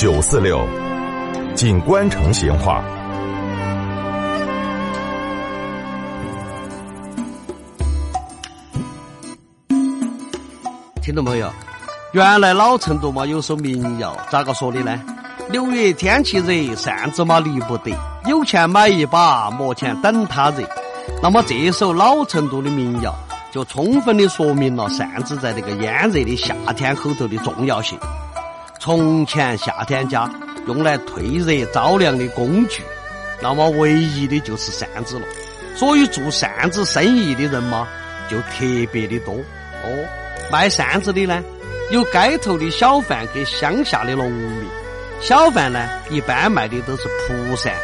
九四六，锦官城闲话。听到没有？原来老成都嘛有首民谣，咋个说的呢？六月天气热，扇子嘛离不得，有钱买一把，没钱等它热。那么这首老成都的民谣，就充分的说明了扇子在这个炎热的夏天后头的重要性。从前夏天家用来退热着凉的工具，那么唯一的就是扇子了。所以做扇子生意的人嘛，就特别的多哦。卖扇子的呢，有街头的小贩给乡下的农民。小贩呢，一般卖的都是蒲扇，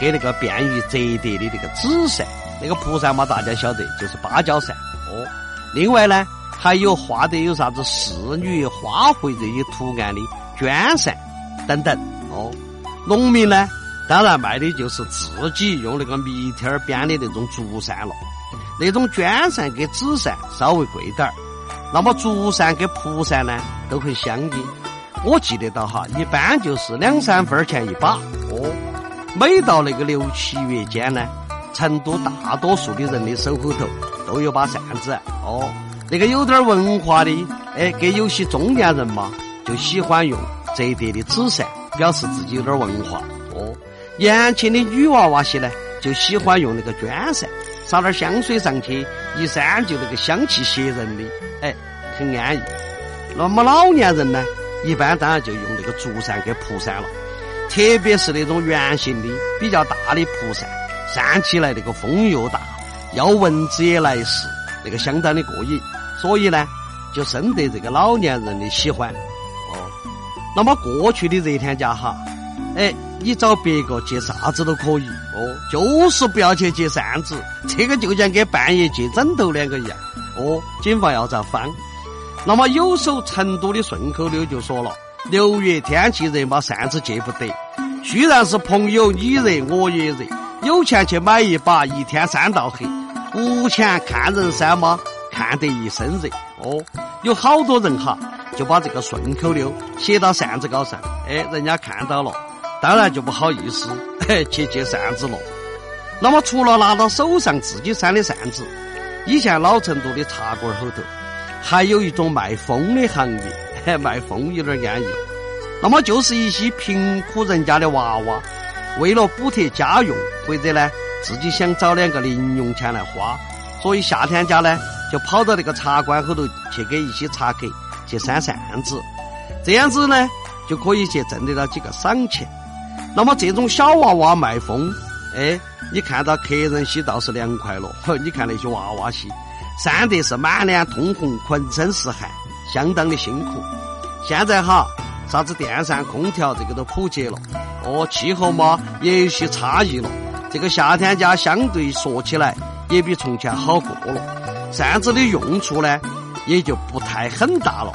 给那个便于折叠的那个纸扇。那个蒲扇嘛，大家晓得就是芭蕉扇哦。另外呢，还有画的有啥子仕女、花卉这些图案的绢扇等等哦。农民呢，当然卖的就是自己用那个蜜天编的那种竹扇了。那种绢扇跟纸扇稍微贵点儿，那么竹扇跟蒲扇呢都很相应。我记得到哈，一般就是两三分钱一把哦。每到那个六七月间呢，成都大多数的人的手后头都有把扇子哦。那个有点文化的，哎，跟有些中年人嘛，就喜欢用折叠的纸扇，表示自己有点文化哦。年轻的女娃娃些呢，就喜欢用那个绢扇，撒点香水上去，一扇就那个香气袭人的，哎，很安逸。那么老年人呢？一般当然就用那个竹扇给蒲扇了，特别是那种圆形的、比较大的蒲扇，扇起来那个风又大，要蚊子也来势，那个相当的过瘾。所以呢，就深得这个老年人的喜欢。哦，那么过去的热天家哈，哎，你找别个借啥子都可以哦，就是不要去借扇子，这个就像给半夜借枕头两个一样。哦，谨防要遭翻。那么有首成都的顺口溜就说了：“六月天气热嘛，扇子借不得。虽然是朋友，你热我也热。有钱去买一把，一天晒到黑；无钱看人晒嘛，看得一身热。”哦，有好多人哈就把这个顺口溜写到扇子高上，哎，人家看到了，当然就不好意思去借扇子了。那么除了拿到手上自己扇的扇子，以前老成都的茶馆后头。还有一种卖风的行业，卖风有点安逸。那么就是一些贫苦人家的娃娃，为了补贴家用，或者呢自己想找两个零用钱来花，所以夏天家呢就跑到那个茶馆后头去给一些茶客去扇扇子，这样子呢就可以去挣得到几个赏钱。那么这种小娃娃卖风，哎，你看到客人些倒是凉快了，呵 你看那些娃娃些。扇得是满脸通红，浑身是汗，相当的辛苦。现在哈，啥子电扇、空调这个都普及了，哦，气候嘛也有些差异了。这个夏天家相对说起来也比从前好过了。扇子的用处呢，也就不太很大了。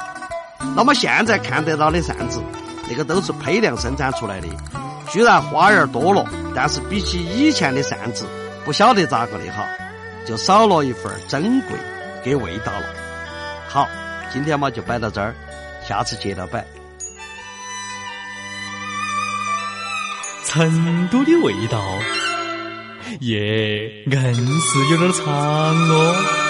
那么现在看得到的扇子，那个都是批量生产出来的，虽然花样多了，但是比起以前的扇子，不晓得咋个的哈。就少了一份珍贵给味道了。好，今天嘛就摆到这儿，下次接着摆。成都的味道，耶，硬是有点长哦。